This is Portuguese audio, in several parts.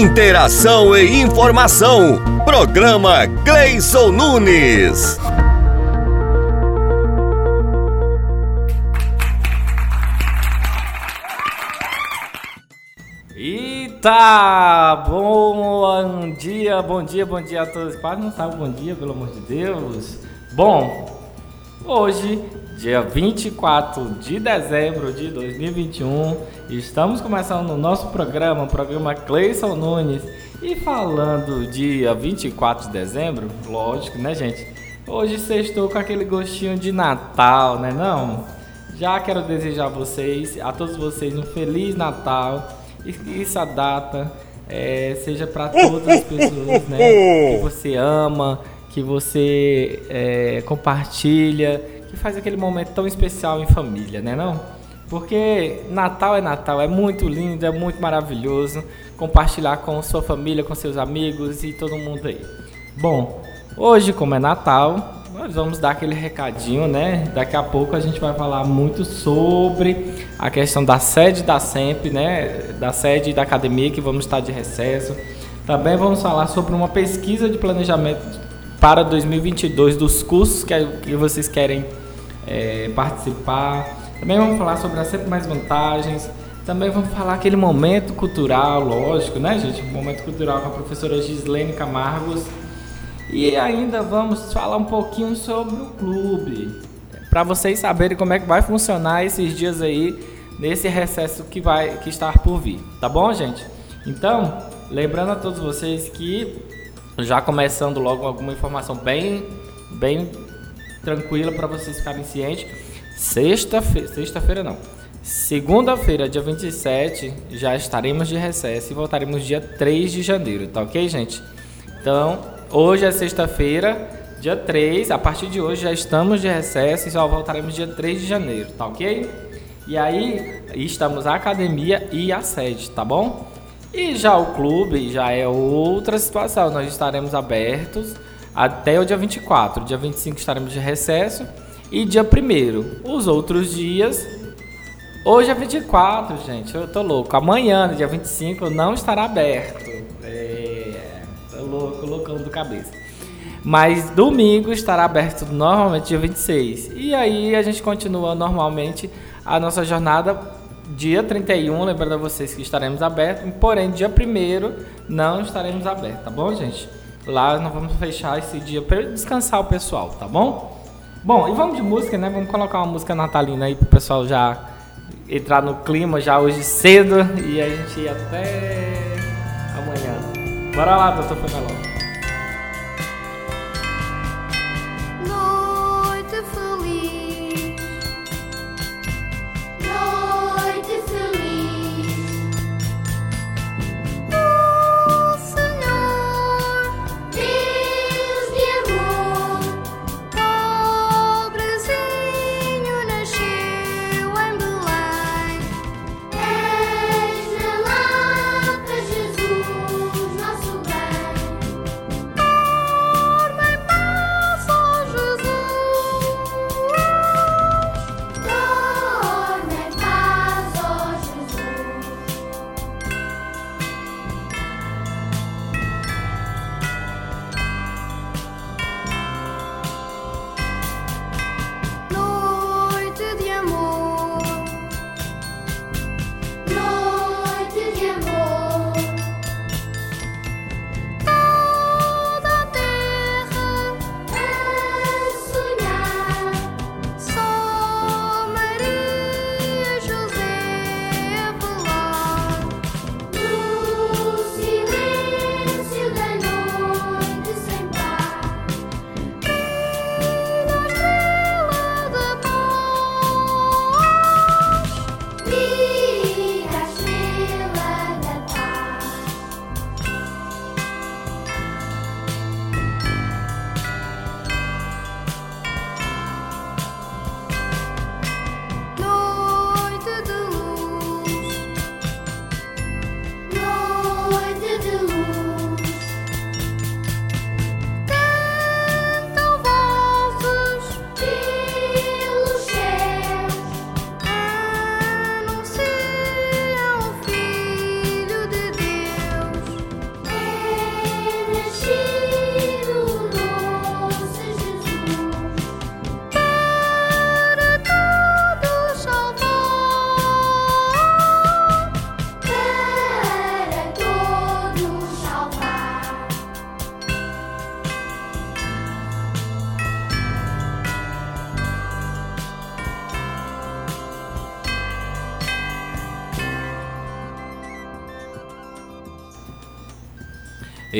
Interação e informação. Programa Gleison Nunes. Eita! Bom dia, bom dia, bom dia a todos. Quase não sabe bom dia, pelo amor de Deus. Bom, hoje, dia 24 de dezembro de 2021, estamos começando o nosso programa, o programa Cleison Nunes. E falando dia 24 de dezembro, lógico, né, gente? Hoje sextou com aquele gostinho de Natal, né não? Já quero desejar a vocês, a todos vocês, um Feliz Natal e que essa data é, seja para todas as pessoas né, que você ama, que você é, compartilha, que faz aquele momento tão especial em família, né não? Porque Natal é Natal, é muito lindo, é muito maravilhoso compartilhar com sua família, com seus amigos e todo mundo aí. Bom, hoje como é Natal, nós vamos dar aquele recadinho, né? Daqui a pouco a gente vai falar muito sobre a questão da sede da SEMP, né? Da sede da academia que vamos estar de recesso. Também vamos falar sobre uma pesquisa de planejamento para 2022 dos cursos que, que vocês querem é, participar. Também vamos falar sobre a SEMP Mais Vantagens. Também vamos falar aquele momento cultural, lógico, né, gente? Um momento cultural com a professora Gislene Camargos e ainda vamos falar um pouquinho sobre o clube, para vocês saberem como é que vai funcionar esses dias aí nesse recesso que vai que está por vir, tá bom, gente? Então, lembrando a todos vocês que já começando logo alguma informação bem bem tranquila para vocês ficarem cientes. Sexta-feira, sexta-feira não. Segunda-feira, dia 27, já estaremos de recesso e voltaremos dia 3 de janeiro, tá OK, gente? Então, Hoje é sexta-feira, dia 3. A partir de hoje já estamos de recesso e só voltaremos dia 3 de janeiro, tá ok? E aí estamos a academia e a sede, tá bom? E já o clube já é outra situação. Nós estaremos abertos até o dia 24. Dia 25 estaremos de recesso e dia 1 Os outros dias. Hoje é 24, gente. Eu tô louco. Amanhã, dia 25, não estará aberto colocando do cabeça. Mas domingo estará aberto normalmente dia 26. E aí a gente continua normalmente a nossa jornada dia 31, lembrando a vocês que estaremos abertos, porém dia 1 não estaremos abertos, tá bom, gente? Lá nós vamos fechar esse dia para descansar o pessoal, tá bom? Bom, e vamos de música, né? Vamos colocar uma música natalina aí pro pessoal já entrar no clima já hoje cedo e a gente ir até amanhã. Bora lá, doutor Femelão.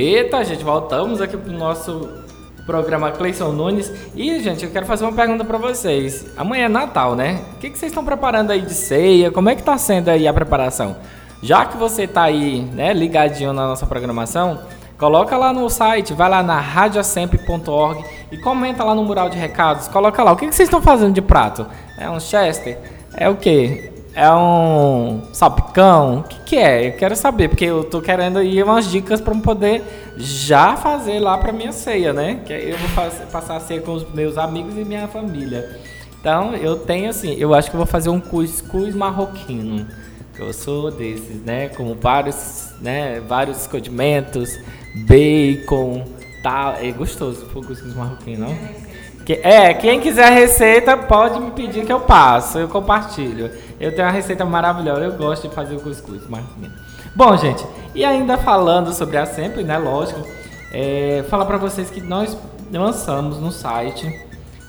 Eita, gente, voltamos aqui pro nosso programa Cleison Nunes. E, gente, eu quero fazer uma pergunta para vocês. Amanhã é Natal, né? O que, que vocês estão preparando aí de ceia? Como é que tá sendo aí a preparação? Já que você tá aí, né, ligadinho na nossa programação, coloca lá no site, vai lá na radiosempre.org e comenta lá no mural de recados. Coloca lá, o que, que vocês estão fazendo de prato? É um Chester? É o quê? É um salpicão? O que, que é? Eu quero saber, porque eu tô querendo ir umas dicas para poder já fazer lá para minha ceia, né? Que eu vou fazer, passar a ceia com os meus amigos e minha família. Então, eu tenho assim, eu acho que eu vou fazer um cuscuz marroquino. Eu sou desses, né? Com vários, né? Vários condimentos, bacon, tal. É gostoso o cuscuz marroquino, não? É, quem quiser a receita pode me pedir que eu passo, eu compartilho. Eu tenho uma receita maravilhosa, eu gosto de fazer o cuscuz. Mas... Bom, gente, e ainda falando sobre a Sempre, né, lógico, é, falar para vocês que nós lançamos no site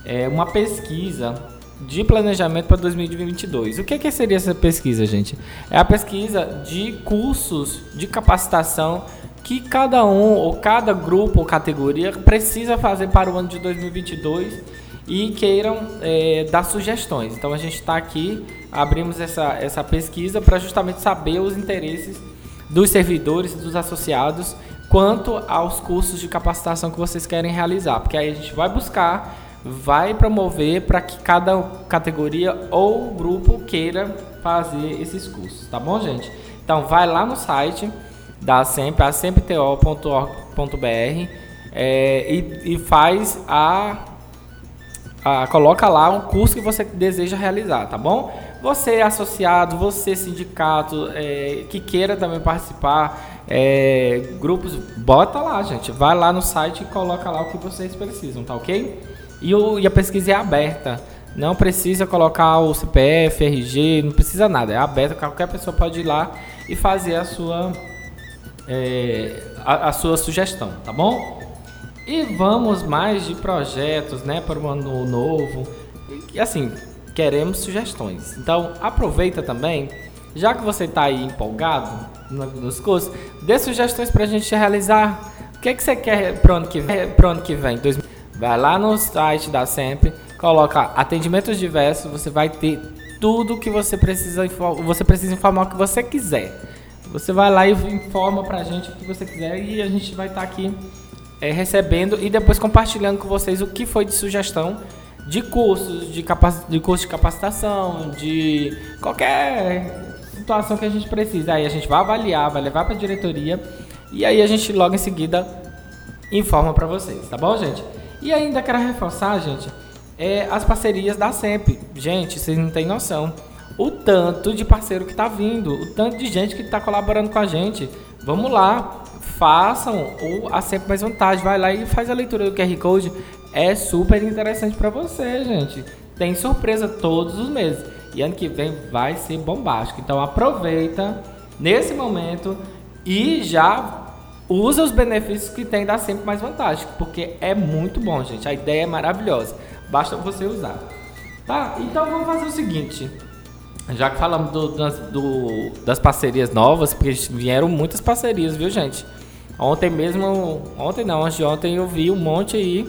é, uma pesquisa de planejamento para 2022. O que, que seria essa pesquisa, gente? É a pesquisa de cursos de capacitação que cada um ou cada grupo ou categoria precisa fazer para o ano de 2022 e queiram é, dar sugestões. Então a gente está aqui, abrimos essa, essa pesquisa para justamente saber os interesses dos servidores, dos associados, quanto aos cursos de capacitação que vocês querem realizar, porque aí a gente vai buscar, vai promover para que cada categoria ou grupo queira fazer esses cursos, tá bom, gente? Então vai lá no site da sempre, a sempto.org.br é, e, e faz a, a, coloca lá um curso que você deseja realizar, tá bom? Você associado, você sindicato é, que queira também participar, é, grupos, bota lá, gente, vai lá no site e coloca lá o que vocês precisam, tá ok? E, o, e a pesquisa é aberta. Não precisa colocar o CPF, RG, não precisa nada. É aberta, qualquer pessoa pode ir lá e fazer a sua é, a, a, sua sugestão, tá bom? E vamos mais de projetos, né, para o ano novo. E assim, queremos sugestões. Então, aproveita também, já que você está aí empolgado nos cursos, dê sugestões para a gente realizar. O que, é que você quer para o ano que vem? Pro ano que vem Vai lá no site da Sempre, coloca atendimentos diversos, você vai ter tudo que você precisa, você precisa informar o que você quiser. Você vai lá e informa pra gente o que você quiser e a gente vai estar tá aqui é, recebendo e depois compartilhando com vocês o que foi de sugestão de cursos, de, de curso de capacitação, de qualquer situação que a gente precisa. Aí a gente vai avaliar, vai levar para a diretoria e aí a gente logo em seguida informa para vocês, tá bom, gente? E ainda quero reforçar, gente, é, as parcerias da SEMP. Gente, vocês não têm noção o tanto de parceiro que está vindo, o tanto de gente que está colaborando com a gente. Vamos lá, façam o a sempre mais vantagem, vai lá e faz a leitura do QR Code. É super interessante para você, gente. Tem surpresa todos os meses e ano que vem vai ser bombástico. Então aproveita nesse momento e já usa os benefícios que tem da sempre mais vantagem, porque é muito bom, gente. A ideia é maravilhosa. Basta você usar. Tá? Então vamos fazer o seguinte. Já que falamos do, das, do, das parcerias novas, porque vieram muitas parcerias, viu, gente? Ontem mesmo, ontem não, antes de ontem eu vi um monte aí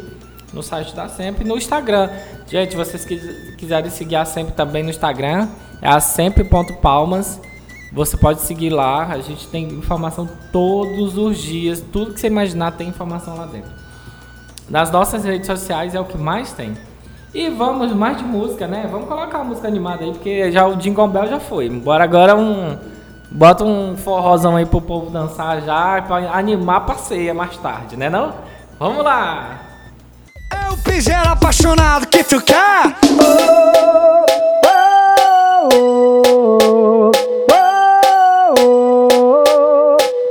no site da Sempre no Instagram. Gente, vocês quiserem seguir a Sempre também no Instagram, é a sempre.palmas. Você pode seguir lá, a gente tem informação todos os dias, tudo que você imaginar tem informação lá dentro. Nas nossas redes sociais é o que mais tem. E vamos mais de música, né? Vamos colocar uma música animada aí, porque já o Jingle Bell já foi. Bora agora um. Bota um forrozão aí pro povo dançar já, pra animar a passeia mais tarde, né não? Vamos lá! Eu fiz ela apaixonado que tu quer! Oh, oh,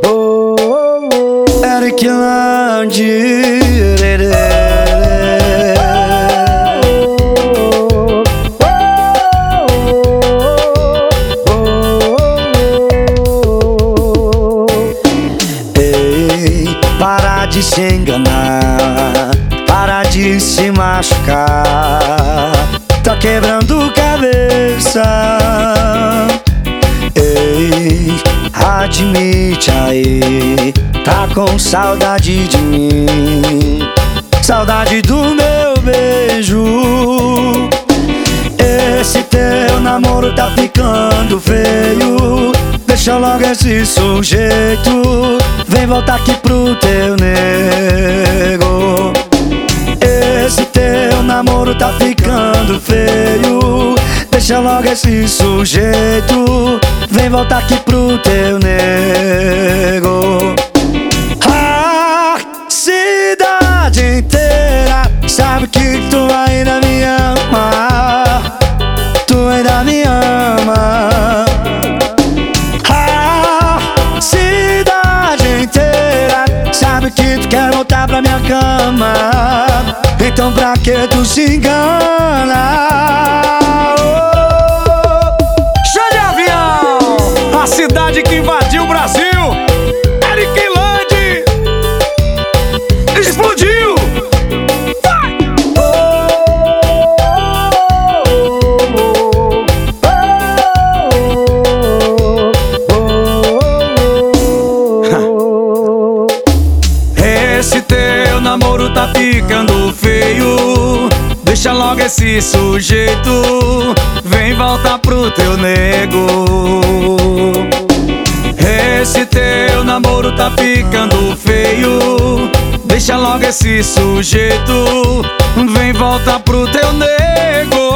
oh, Eric Lange se enganar, para de se machucar. Tá quebrando cabeça. Ei, ouvinte aí tá com saudade de mim, saudade do meu beijo. Esse teu namoro tá ficando feio. Deixa logo esse sujeito. Vem voltar aqui pro teu nego. Esse teu namoro tá ficando feio. Deixa logo esse sujeito. Vem voltar aqui pro teu nego. A cidade inteira sabe que tu ainda Porque tu se engana. Teu nego. Esse teu namoro tá ficando feio. Deixa logo esse sujeito. Vem voltar pro teu nego.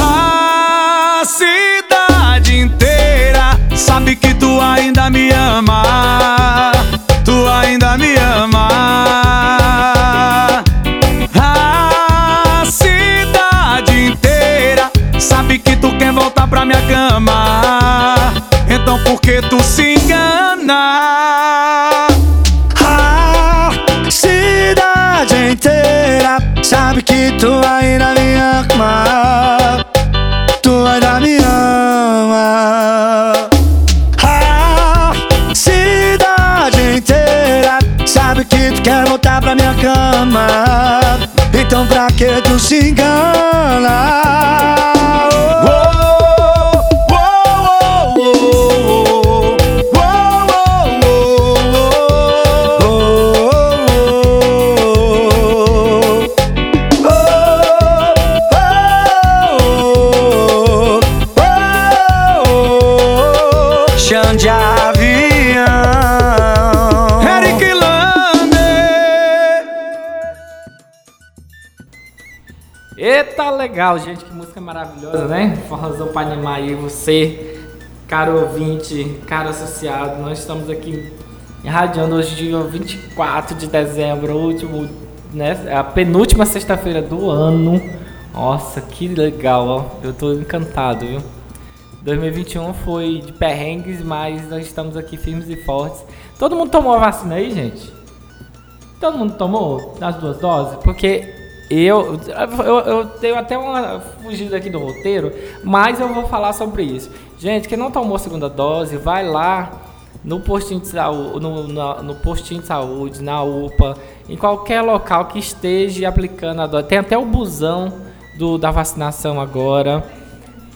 A cidade inteira sabe que tu ainda me ama. Então pra que tu se engana? Legal, gente, que música maravilhosa, né? Forrozão pra animar aí você, caro ouvinte, caro associado. Nós estamos aqui irradiando hoje, dia 24 de dezembro, último, né? A penúltima sexta-feira do ano. Nossa, que legal, ó. Eu tô encantado, viu? 2021 foi de perrengues, mas nós estamos aqui firmes e fortes. Todo mundo tomou a vacina aí, gente? Todo mundo tomou as duas doses? Porque eu, eu, eu tenho até uma fugida aqui do roteiro, mas eu vou falar sobre isso. Gente, quem não tomou a segunda dose, vai lá no postinho de saúde, no, na- no postinho de saúde, na UPA, em qualquer local que esteja aplicando a dose. Tem até o busão do, da vacinação agora.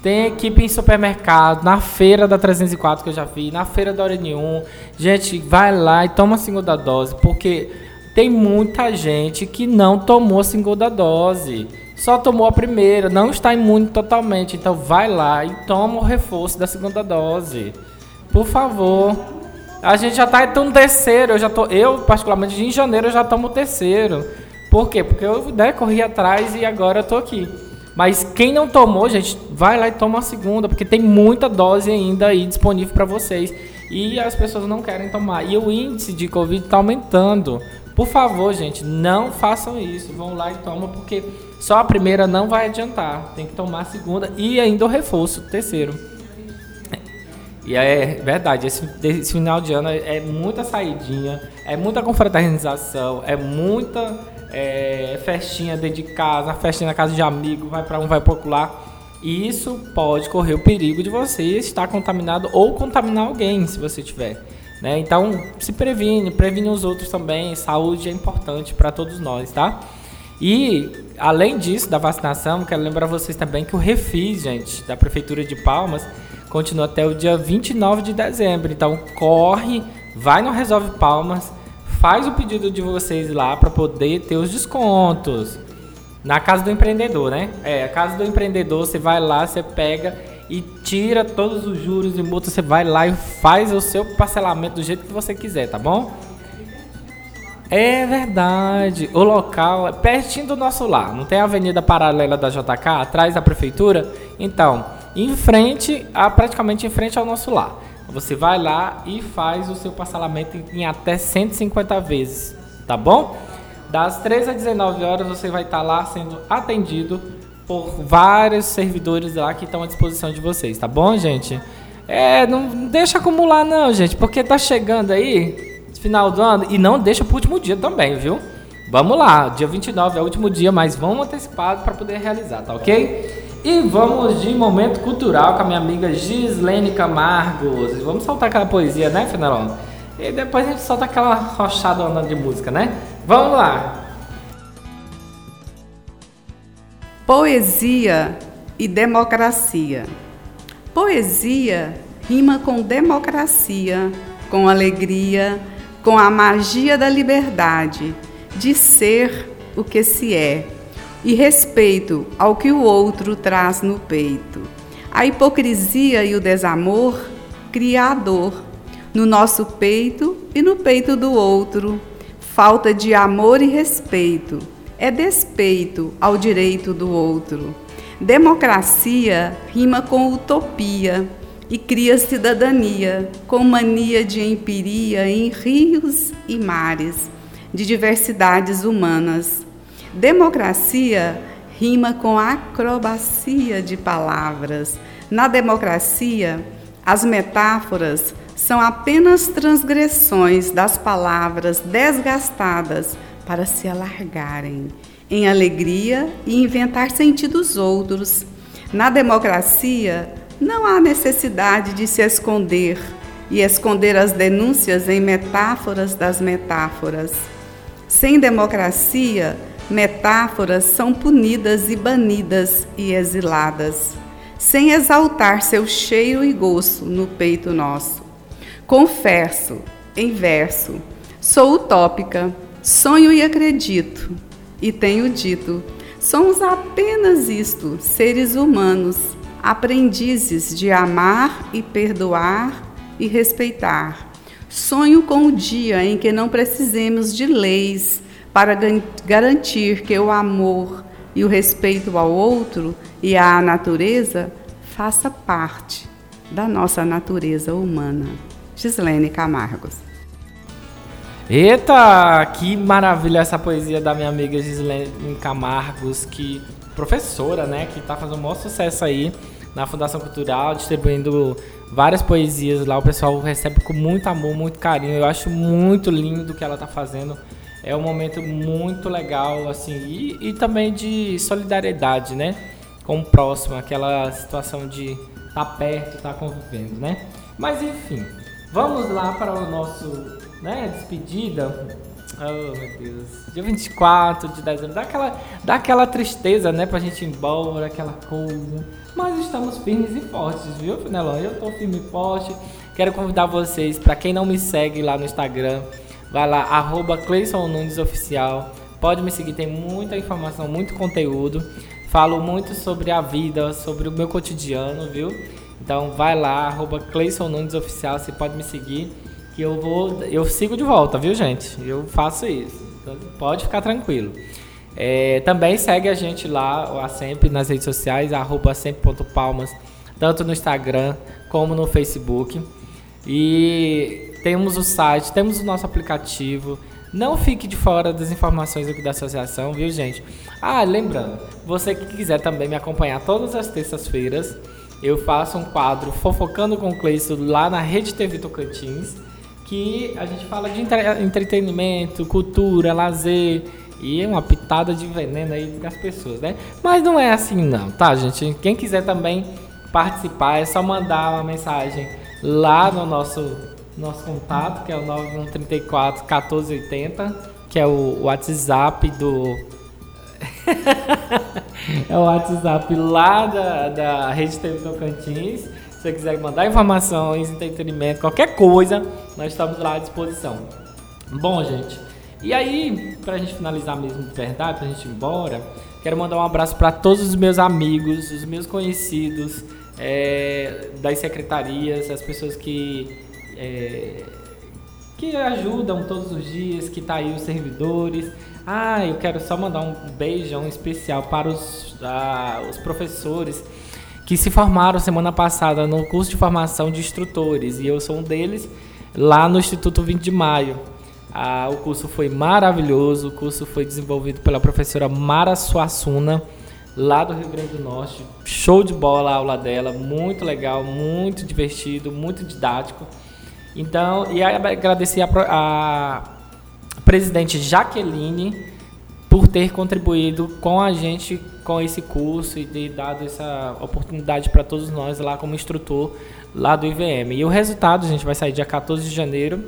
Tem equipe em supermercado, na feira da 304 que eu já vi, na feira da Hora Nenhum. Gente, vai lá e toma a segunda dose, porque tem muita gente que não tomou a segunda dose. Só tomou a primeira, não está imune totalmente. Então vai lá e toma o reforço da segunda dose. Por favor. A gente já tá no terceiro, eu já tô, eu particularmente em janeiro eu já tomo o terceiro. Por quê? Porque eu né, corri atrás e agora eu tô aqui. Mas quem não tomou, gente, vai lá e toma a segunda, porque tem muita dose ainda aí disponível para vocês. E as pessoas não querem tomar. E o índice de Covid tá aumentando. Por favor, gente, não façam isso. Vão lá e tomam, porque só a primeira não vai adiantar. Tem que tomar a segunda e ainda o reforço, o terceiro. E é verdade, esse, esse final de ano é, muita saidinha, é muita confraternização, é muita é, festinha dentro de casa, festinha na casa de amigo, vai para um, vai para lá. E isso pode correr o perigo de você estar contaminado ou contaminar alguém, se você tiver. Né? Então, se previne, previne os outros também. Saúde é importante para todos nós, tá? E, além disso, da vacinação, quero lembrar vocês também que o Refis, gente, da Prefeitura de Palmas, continua até o dia 29 de dezembro. Então corre, vai no Resolve Palmas, faz o pedido de vocês lá para poder ter os descontos. Na casa do empreendedor, né? É, a casa do empreendedor, você vai lá, você pega e tira todos os juros e multas, você vai lá e faz o seu parcelamento do jeito que você quiser, tá bom? É verdade. O local é pertinho do nosso lar. Não tem a avenida paralela da JK atrás da prefeitura? Então, em frente, a, praticamente em frente ao nosso lar. Você vai lá e faz o seu parcelamento em até 150 vezes, tá bom? Das 13 às 19 horas você vai estar lá sendo atendido por vários servidores lá que estão à disposição de vocês, tá bom, gente? É, não deixa acumular não, gente, porque tá chegando aí final do ano e não deixa pro último dia também, viu? Vamos lá, dia 29 é o último dia, mas vamos antecipado para poder realizar, tá ok? E vamos de momento cultural com a minha amiga Gislene Camargos. Vamos soltar aquela poesia, né, Fenelon? E depois a gente solta aquela rochada de música, né? Vamos lá! Poesia e democracia. Poesia rima com democracia, com alegria, com a magia da liberdade, de ser o que se é, e respeito ao que o outro traz no peito. A hipocrisia e o desamor cria a dor no nosso peito e no peito do outro. Falta de amor e respeito é despeito ao direito do outro. Democracia rima com utopia e cria cidadania com mania de empiria em rios e mares, de diversidades humanas. Democracia rima com acrobacia de palavras. Na democracia, as metáforas são apenas transgressões das palavras desgastadas para se alargarem em alegria e inventar sentidos outros. Na democracia, não há necessidade de se esconder e esconder as denúncias em metáforas das metáforas. Sem democracia, metáforas são punidas e banidas e exiladas, sem exaltar seu cheiro e gosto no peito nosso. Confesso, em verso, sou utópica Sonho e acredito, e tenho dito: somos apenas isto, seres humanos, aprendizes de amar e perdoar e respeitar. Sonho com o dia em que não precisemos de leis para garantir que o amor e o respeito ao outro e à natureza faça parte da nossa natureza humana. Gislene Camargos. Eita, que maravilha essa poesia da minha amiga Gislene Camargos, que professora, né, que tá fazendo um maior sucesso aí na Fundação Cultural, distribuindo várias poesias lá. O pessoal recebe com muito amor, muito carinho. Eu acho muito lindo o que ela tá fazendo. É um momento muito legal, assim, e, e também de solidariedade, né, com o próximo, aquela situação de tá perto, tá convivendo, né. Mas enfim, vamos lá para o nosso né, despedida. Oh, meu Deus. Dia 24 de dezembro. Dá aquela, dá aquela tristeza, né, pra gente ir embora, aquela coisa. Mas estamos firmes e fortes, viu, Fenelon? Eu tô firme e forte. Quero convidar vocês, para quem não me segue lá no Instagram, vai lá, arroba Oficial. Pode me seguir, tem muita informação, muito conteúdo. Falo muito sobre a vida, sobre o meu cotidiano, viu? Então vai lá, arroba Nunes Oficial, você pode me seguir que eu vou, eu sigo de volta, viu, gente? Eu faço isso. Então, pode ficar tranquilo. É, também segue a gente lá, a Sempre, nas redes sociais, arroba sempre.palmas, tanto no Instagram como no Facebook. E temos o site, temos o nosso aplicativo. Não fique de fora das informações aqui da associação, viu, gente? Ah, lembrando, você que quiser também me acompanhar todas as terças-feiras, eu faço um quadro Fofocando com o Cleiton lá na Rede TV Tocantins que a gente fala de entretenimento, cultura, lazer e uma pitada de veneno aí das pessoas, né? Mas não é assim não, tá, gente? Quem quiser também participar é só mandar uma mensagem lá no nosso nosso contato, que é o 9134 1480, que é o WhatsApp do é o WhatsApp lá da, da Rede TV Tocantins Se você quiser mandar informações, entretenimento, qualquer coisa, nós estamos lá à disposição. Bom, gente, e aí, pra gente finalizar mesmo de verdade, pra gente ir embora, quero mandar um abraço para todos os meus amigos, os meus conhecidos é, das secretarias, as pessoas que. É, que ajudam todos os dias, que tá aí os servidores. Ah, eu quero só mandar um beijão especial para os, ah, os professores que se formaram semana passada no curso de formação de instrutores e eu sou um deles lá no Instituto 20 de Maio. Ah, o curso foi maravilhoso, o curso foi desenvolvido pela professora Mara Suassuna, lá do Rio Grande do Norte. Show de bola a aula dela, muito legal, muito divertido, muito didático. Então, e agradecer a, a presidente Jaqueline por ter contribuído com a gente com esse curso e ter dado essa oportunidade para todos nós lá como instrutor lá do IVM. E o resultado, a gente vai sair dia 14 de janeiro.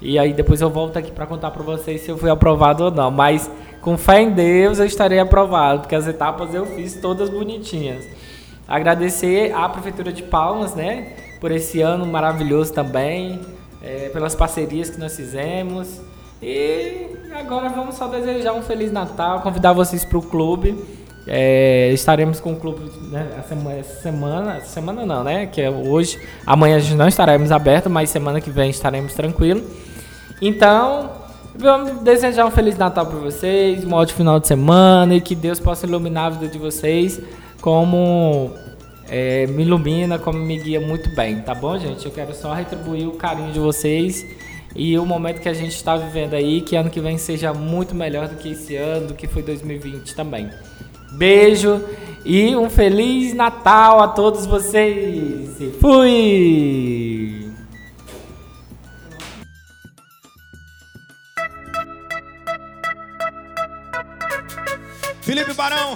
E aí depois eu volto aqui para contar para vocês se eu fui aprovado ou não. Mas com fé em Deus eu estarei aprovado, porque as etapas eu fiz todas bonitinhas. Agradecer à Prefeitura de Palmas, né? por esse ano maravilhoso também, é, pelas parcerias que nós fizemos. E agora vamos só desejar um Feliz Natal, convidar vocês para o clube. É, estaremos com o clube né, essa semana, semana não, né? Que é hoje, amanhã a gente não estaremos abertos, mas semana que vem estaremos tranquilos. Então, vamos desejar um Feliz Natal para vocês, um ótimo final de semana e que Deus possa iluminar a vida de vocês como é, me ilumina, como me guia muito bem, tá bom, gente? Eu quero só retribuir o carinho de vocês e o momento que a gente está vivendo aí, que ano que vem seja muito melhor do que esse ano, do que foi 2020 também. Beijo e um feliz Natal a todos vocês. Fui! Felipe Barão.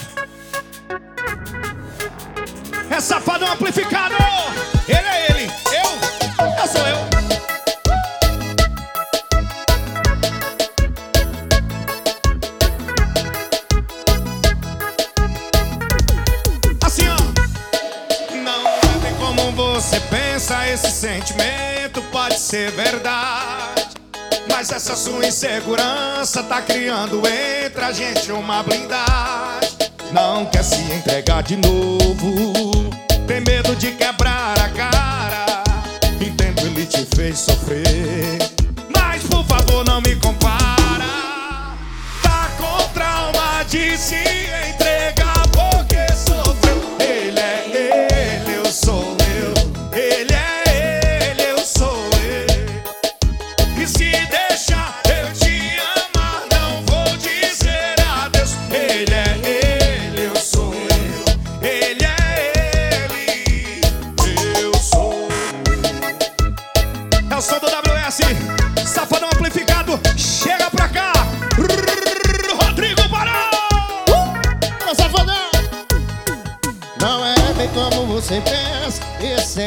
Ser verdade. Mas essa sua insegurança tá criando entre a gente uma blindagem. Não quer se entregar de novo. Tem medo de quebrar a cara. Entendo, ele te fez sofrer. Mas por favor, não me compara. Tá com trauma de se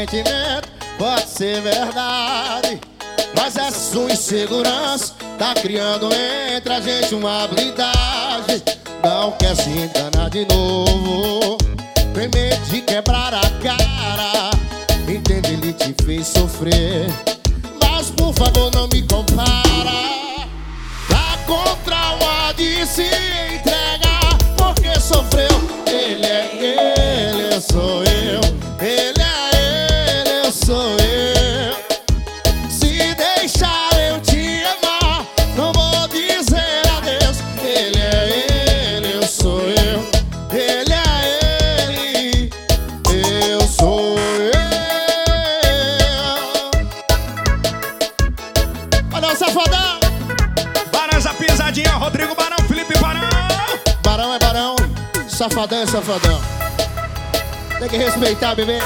sentimento pode ser verdade. Mas essa sua insegurança tá criando entre a gente uma blindagem. Não quer se enganar de novo, tem medo de quebrar a cara. Entende, ele te fez sofrer. Mas por favor, não me compara. Tá com trauma de se entregar porque sofreu. Ele é ele, eu sou eu. Safadão é safadão. Tem que respeitar, bebê.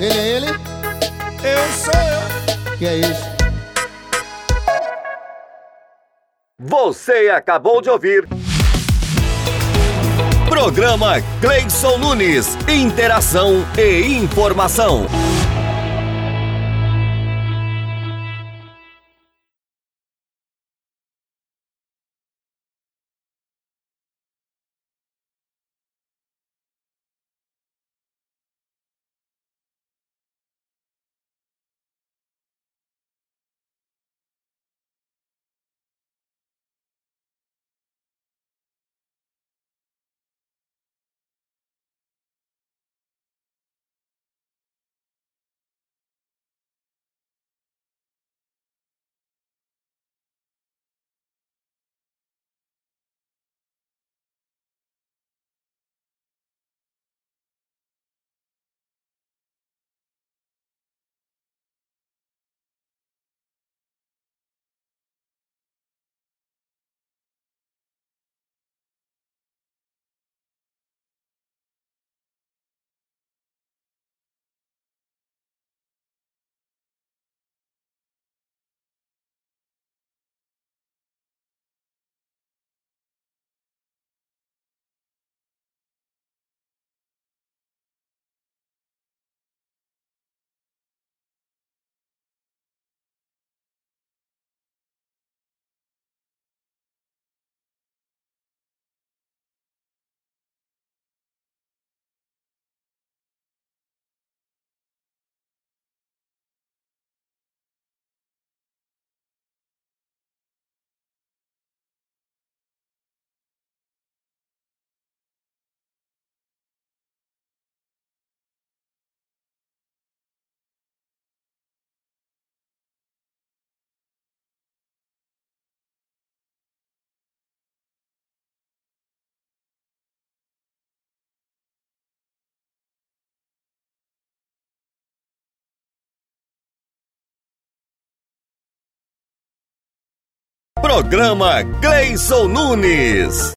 Ele é ele? Eu sou eu. Que é isso? Você acabou de ouvir. Programa Gleison Nunes. Interação e informação. Programa Gleison Nunes.